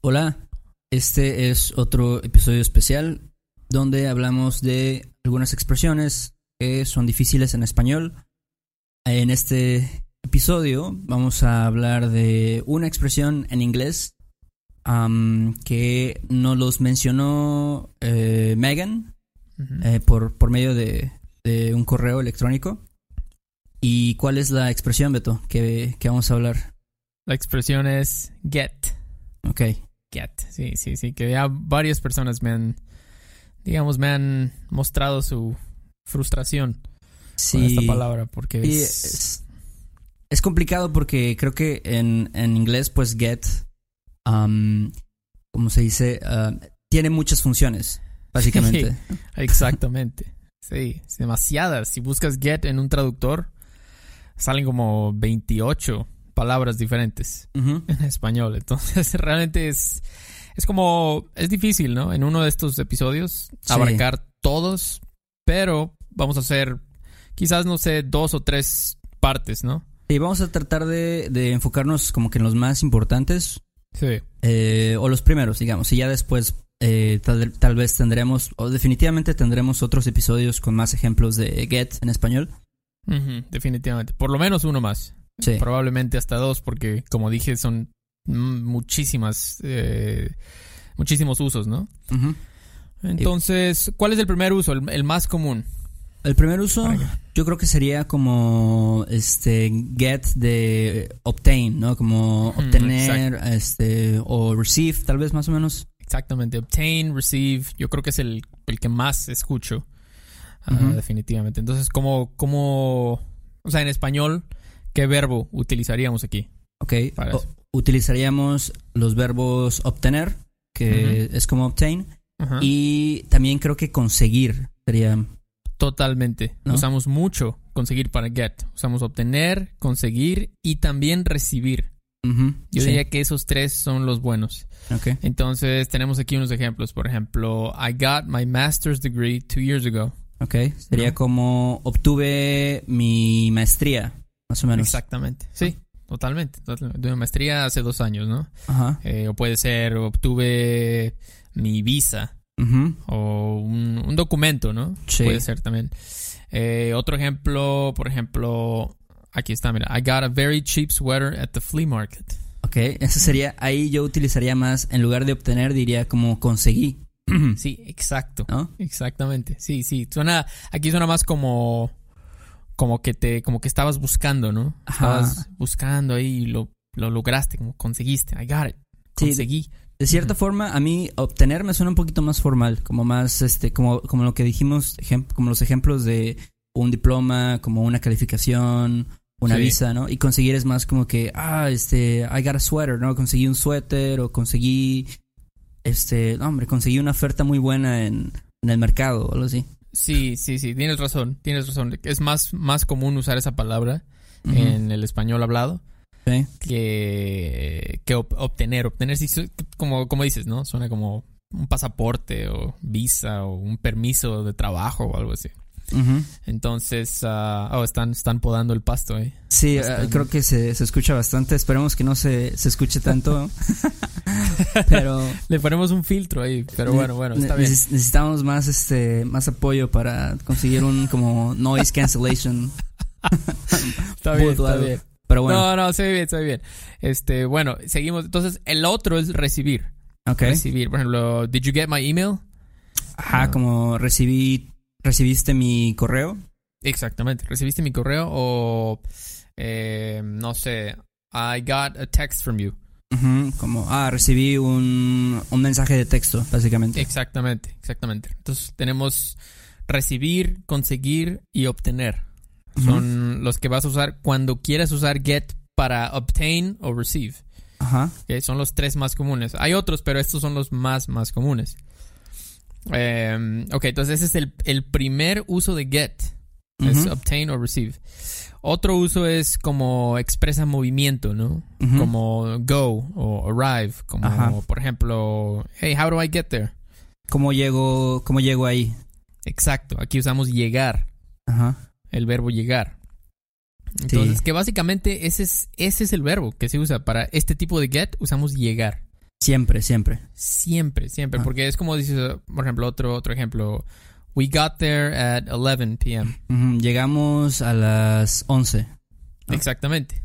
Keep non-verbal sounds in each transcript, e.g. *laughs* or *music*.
Hola, este es otro episodio especial donde hablamos de algunas expresiones que son difíciles en español. En este episodio vamos a hablar de una expresión en inglés que nos los mencionó eh, Megan eh, por, por medio de, de un correo electrónico. ¿Y cuál es la expresión, Beto, que, que vamos a hablar? La expresión es get. Ok. Get. Sí, sí, sí. Que ya varias personas me han, digamos, me han mostrado su frustración con esta palabra. Porque Sí, es, es, es complicado porque creo que en, en inglés, pues, get, um, como se dice, Ah, tiene muchas funciones, *laughs* básicamente. *laughs* Exactamente. Sí, demasiadas. Si buscas get en un traductor, salen como 28 palabras diferentes Ujú. en español. Entonces, *laughs* realmente es, es como, es difícil, ¿no? En uno de estos episodios, Sí. abarcar todos, pero vamos a hacer quizás, no sé, dos o tres partes, ¿no? Y vamos a tratar de, de enfocarnos como que en los más importantes, Sí. eh, o los primeros, digamos, y ya después eh, tal, tal vez tendremos, o definitivamente tendremos otros episodios con más ejemplos de get en español. Ujú, definitivamente. Por lo menos uno más. Sí. Probablemente hasta dos, porque como dije, son mm, muchísimas, eh, muchísimos usos, ¿no? Entonces, ¿cuál es el primer uso, el, el más común? El primer uso, yo creo que sería como este get de obtain, ¿no? Como obtener, este, o receive, tal vez más o menos. Exactamente, obtain, receive, yo creo que es el, el que más escucho, ah, definitivamente. Entonces, ¿cómo, ¿cómo, o sea, en español, qué verbo utilizaríamos aquí? Ok. O- utilizaríamos los verbos obtener, que es como obtain, y también creo que conseguir sería. Totalmente. ¿No? Usamos mucho conseguir para get. Usamos obtener, conseguir y también recibir. Yo sí, diría que esos tres son los buenos. ok. Entonces, tenemos aquí unos ejemplos. Por ejemplo, I got my master's degree two years ago. Ok, sería ¿No? como obtuve mi maestría, más o menos. Exactamente. Sí, totalmente. totalmente. De una maestría hace dos años, ¿no? Ajá. Eh, o puede ser, obtuve mi visa Ujú, o un, un documento, ¿no? Sí. Puede ser también. Eh, otro ejemplo, por ejemplo, aquí está, mira. I got a very cheap sweater at the flea market. Ok, eso sería, ahí yo utilizaría más, en lugar de obtener, diría como conseguí. *clears throat* Sí, exacto. ¿No? Exactamente. Sí, sí. Suena, aquí suena más como, como que te, como que estabas buscando, ¿no? Ajá. Estabas buscando ahí y lo, lo lograste, como conseguiste. I got it. Sí, Conseguí. De cierta forma, a mí obtener me suena un poquito más formal, como más, este, como, como lo que dijimos, como los ejemplos de un diploma, como una calificación, una Sí. visa, ¿no? Y conseguir es más como que, ah, este, I got a sweater, ¿no? Conseguí un suéter o conseguí, este, no, hombre, conseguí una oferta muy buena en, en el mercado o algo así. Sí, sí, sí. Tienes razón. Tienes razón. Es más, más común usar esa palabra en el español hablado Sí. que, que ob- obtener. Obtener, como, como dices, ¿no? Suena como un pasaporte o visa o un permiso de trabajo o algo así. Entonces, ah, oh, están, están podando el pasto, ¿eh? Sí, eh, creo que se, se escucha bastante. Esperemos que no se, se escuche tanto. *laughs* pero Le ponemos un filtro ahí, pero bueno, bueno, está bien. neces- necesitamos más este más apoyo para conseguir un como noise cancellation. *laughs* *laughs* Está bien, está bien. Pero bueno, No, no, se ve bien, se ve bien. Este, bueno, seguimos. Entonces, el otro es recibir. ok. Recibir. Por ejemplo, ¿did you get my email? Ajá, como recibí recibiste mi correo. Exactamente. ¿Recibiste mi correo? O, eh, no sé, I got a text from you. Ujú, como ah, recibí un, un mensaje de texto, básicamente. Exactamente, exactamente. Entonces, tenemos recibir, conseguir y obtener. Son los que vas a usar cuando quieras usar get para obtain o receive. Ajá. ¿ok? Son los tres más comunes. Hay otros, pero estos son los más, más comunes. Eh, ok, entonces ese es el, el primer uso de get. Es obtain o receive. Otro uso es como expresa movimiento, ¿no? Como go o arrive. Como, Ajá. por ejemplo, hey, how do I get there? ¿Cómo llego cómo llego ahí? Exacto, aquí usamos llegar, Ajá. el verbo llegar. Entonces, Sí. que básicamente ese es, ese es el verbo que se usa para este tipo de get, usamos llegar. Siempre, siempre. Siempre, siempre. Ah. Porque es como dices, por ejemplo, otro, otro ejemplo. We got there at 11 p.m. Llegamos a las 11. Ah. Exactamente.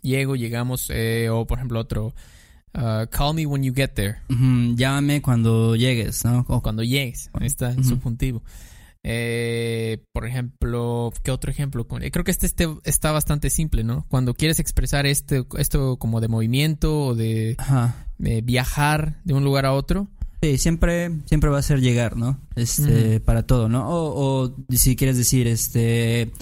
Llego, llegamos, eh, o por ejemplo otro, uh, call me when you get there, Llámame cuando llegues, ¿no? o cuando llegues, ahí está el subjuntivo. Eh, por ejemplo, ¿qué otro ejemplo? Eh, Creo que este, este está bastante simple, ¿no? Cuando quieres expresar este, esto como de movimiento o de eh, viajar de un lugar a otro, Sí, siempre, siempre va a ser llegar, ¿no? Este, para todo, ¿no? O, o si quieres decir, este,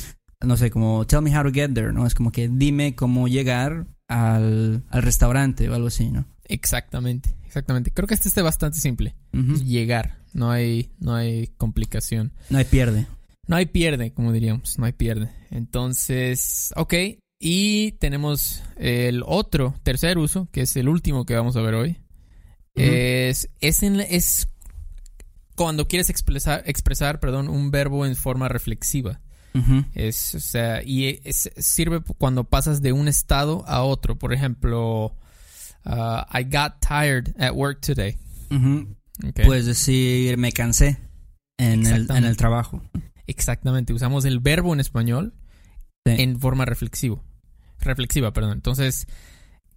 no sé, como, tell me how to get there, ¿no? Es como que dime cómo llegar al, al restaurante o algo así, ¿no? exactamente, exactamente. Creo que este está bastante simple. Llegar, no hay, no hay complicación. No hay pierde. No hay pierde, como diríamos, no hay pierde. Entonces, ok. Y tenemos el otro, tercer uso, que es el último que vamos a ver hoy. Es, es, en es cuando quieres expresar, expresar perdón, un verbo en forma reflexiva. Es, o sea, y es- sirve cuando pasas de un estado a otro. Por ejemplo, uh, I got tired at work today. Puedes decir, me cansé en el, en el trabajo. Exactamente, usamos el verbo en español Sí. en forma reflexivo. Reflexiva, perdón. Entonces,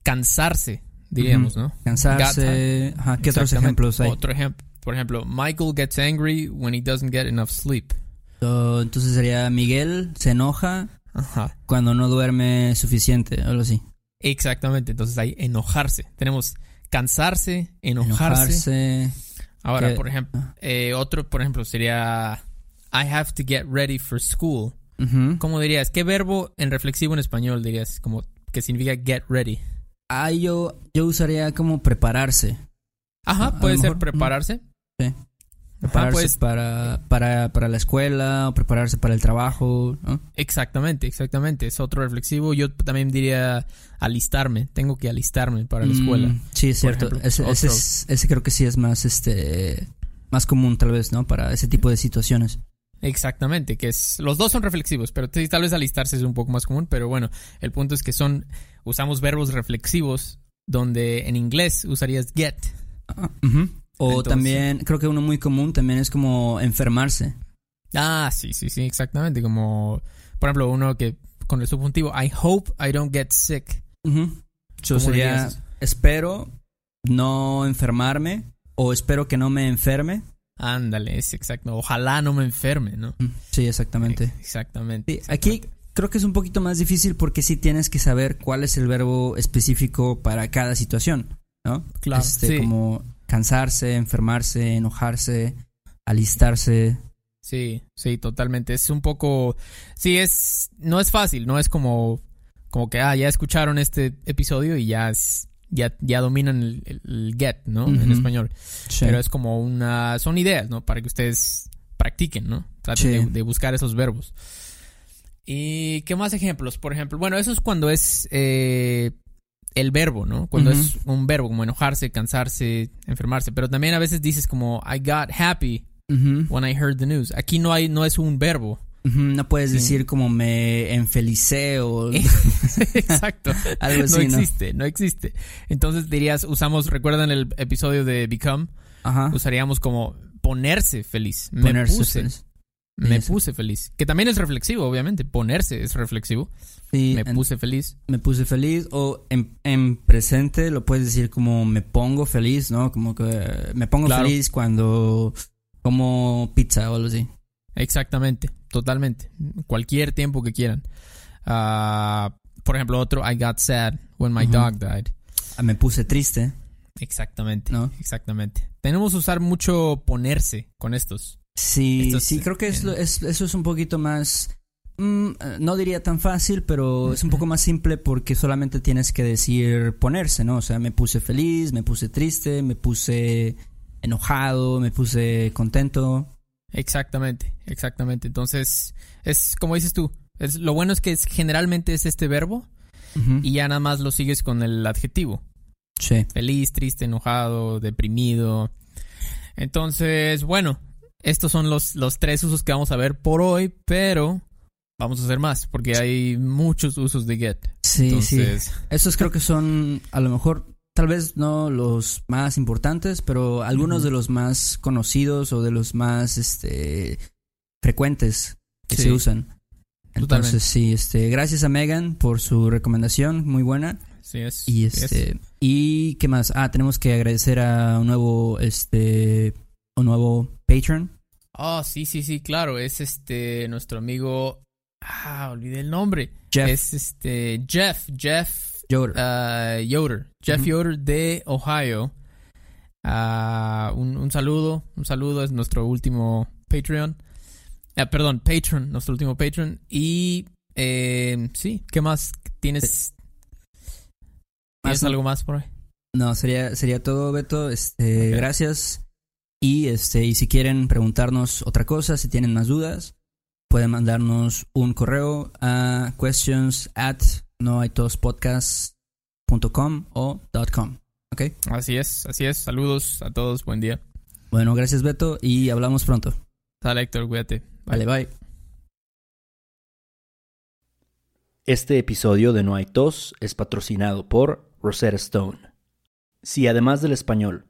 cansarse, diríamos, ¿no? Cansarse. Ajá. ¿Qué otros ejemplos hay? Otro ejemplo. Por ejemplo, Michael gets angry when he doesn't get enough sleep. So, entonces sería Miguel se enoja Ajá. cuando no duerme suficiente, algo así. Exactamente. Entonces hay enojarse. Tenemos cansarse, enojarse. Enojarse. Ahora, Que- por ejemplo, ah. eh, otro, por ejemplo, sería I have to get ready for school. ¿Cómo dirías? ¿Qué verbo en reflexivo en español dirías? Como que significa get ready. Ah, yo, yo usaría como prepararse. Ajá, puede ser mejor, prepararse. Sí. Ajá, Prepararse pues, para, para, para la escuela o prepararse para el trabajo. ¿no? exactamente, exactamente. Es otro reflexivo. Yo también diría alistarme. Tengo que alistarme para la escuela. Mm, sí, es cierto. ejemplo. ese, ese, es- ese creo que sí es más, este, más común tal vez, ¿no? Para ese tipo de situaciones. Exactamente, que es los dos son reflexivos, pero tal vez alistarse es un poco más común, pero bueno, el punto es que son usamos verbos reflexivos donde en inglés usarías get. Ah, ujú. O Entonces- también, creo que uno muy común también es como enfermarse. Ah, sí, sí, sí, exactamente, como por ejemplo, uno que con el subjuntivo I hope I don't get sick. So, ¿Cómo sería, espero no enfermarme o espero que no me enferme. Ándale, es exacto. Ojalá no me enferme, ¿no? Mm, Sí, exactamente. Exactamente. Aquí creo que es un poquito más difícil porque sí tienes que saber cuál es el verbo específico para cada situación, ¿no? Claro, Este, sí. Como cansarse, enfermarse, enojarse, alistarse. Sí, sí, totalmente. Es un poco. Sí, es. No es fácil, no es como. Como que, ah, ya escucharon este episodio y ya es. Ya, ya dominan el, el- el get, ¿no? En español. Sí. Pero es como una. Son ideas, ¿no? Para que ustedes practiquen, ¿no? Traten Sí. de, de buscar esos verbos. ¿Y qué más ejemplos? Por ejemplo, bueno, eso es cuando es. eh, el verbo, ¿no? Cuando es un verbo, como enojarse, cansarse, enfermarse. Pero también a veces dices como, I got happy when I heard the news. Aquí no hay, no es un verbo. No puedes Sí. decir como me enfelicé o *laughs* *laughs* Exacto. algo no así, ¿no? existe, no existe. Entonces dirías, usamos, recuerdan el episodio de Become, Ajá. usaríamos como ponerse feliz. Me Ponerse puse, feliz. Me Eso. puse feliz. Que también es reflexivo, obviamente. Ponerse es reflexivo. Sí, Me en- puse feliz. me puse feliz o en, en presente lo puedes decir como me pongo feliz, ¿no? Como que me pongo Claro. feliz cuando como pizza o algo así. Exactamente, totalmente. Cualquier tiempo que quieran. Ah, por ejemplo, otro, I got sad when my dog died. Ah, Me puse triste, Exactamente. ¿no? Exactamente. Tenemos que usar mucho ponerse con estos. Sí, Esto sí, es- creo que es, es- eso es un poquito más... mm, eh, no diría tan fácil, pero es un poco más simple porque solamente tienes que decir ponerse, ¿no? O sea, me puse feliz, me puse triste, me puse enojado, me puse contento. Exactamente, exactamente. Entonces, es como dices tú. Es, lo bueno es que es, generalmente es este verbo y ya nada más lo sigues con el adjetivo. Sí. Feliz, triste, enojado, deprimido. Entonces, bueno, estos son los, los tres usos que vamos a ver por hoy, pero vamos a hacer más porque hay muchos usos de get. Sí, sí. Estos creo que son a lo mejor tal vez no los más importantes, pero algunos de los más conocidos o de los más este frecuentes que se usan. Entonces, sí, este, gracias a Megan por su recomendación, muy buena. Sí es. Y este, y qué más? Ah, tenemos que agradecer a un nuevo este un nuevo patron. Oh, sí, sí, sí, claro, es este nuestro amigo ah, olvidé el nombre. Jeff. Es este Jeff, Jeff Yoder. Uh, Yoder. Jeff Yoder de Ohio. Uh, un, un, saludo, un saludo, es nuestro último Patreon. Perdón, Patron, nuestro último Patreon. Y eh, sí, ¿qué más tienes? ¿Tienes algo más por ahí? No, sería, sería todo, Beto. Este, Gracias. Y este, y si quieren preguntarnos otra cosa, si tienen más dudas, pueden mandarnos un correo a questions at noaitospodcast.com o .com. ¿Ok? Así es, así es. Saludos a todos, buen día. Bueno, gracias Beto y hablamos pronto. Sale Héctor, cuídate. Vale, bye. Este episodio de No hay tos es patrocinado por Rosetta Stone. Si además del español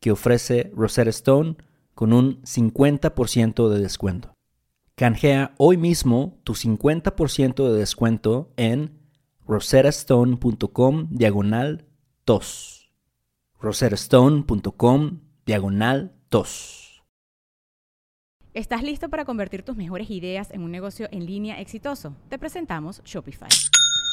que ofrece Rosetta Stone con un 50% de descuento. Canjea hoy mismo tu 50% de descuento en roserastone.com diagonal tos. roserastone.com diagonal tos. ¿Estás listo para convertir tus mejores ideas en un negocio en línea exitoso? Te presentamos Shopify.